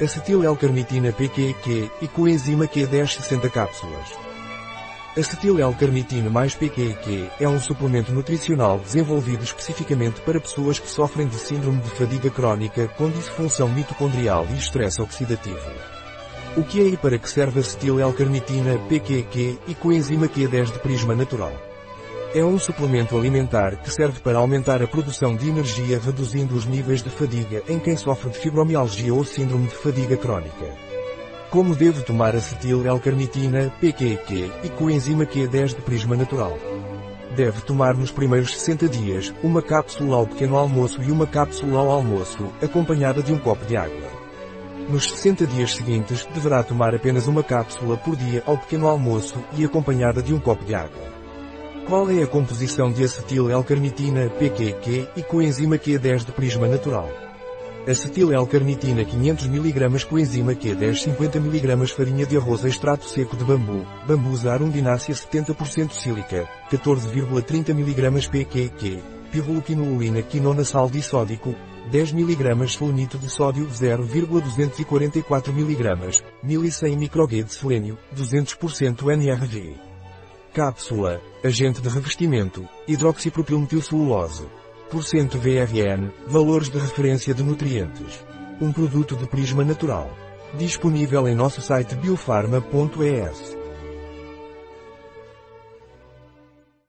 acetil-L-carnitina PQQ e coenzima Q10 60 cápsulas. Acetil-L-carnitina mais PQQ é um suplemento nutricional desenvolvido especificamente para pessoas que sofrem de síndrome de fadiga crónica com disfunção mitocondrial e estresse oxidativo. O que é e para que serve acetil-L-carnitina PQQ e coenzima Q10 de prisma natural? É um suplemento alimentar que serve para aumentar a produção de energia reduzindo os níveis de fadiga em quem sofre de fibromialgia ou síndrome de fadiga crónica. Como devo tomar acetil-L-carnitina, PQQ, e coenzima Q10 de prisma natural? Deve tomar nos primeiros 60 dias, uma cápsula ao pequeno almoço e uma cápsula ao almoço, acompanhada de um copo de água. Nos 60 dias seguintes, deverá tomar apenas uma cápsula por dia ao pequeno almoço e acompanhada de um copo de água. Qual é a composição de acetil-L-carnitina PQQ e coenzima Q10 de prisma natural? Acetil-L-carnitina 500 mg coenzima Q10 50 mg farinha de arroz extrato seco de bambu, bambusa arundinacea 70% sílica, 14,30 mg PQQ, pirroluquinolina quinona sal disódico, 10 mg selenito de sódio 0,244 mg, 1100 microg de selênio, 200% NRV. Cápsula, agente de revestimento, hidroxipropilmetilcelulose. Porcento VRN, valores de referência de nutrientes. Um produto de prisma natural. Disponível em nosso site biofarma.es.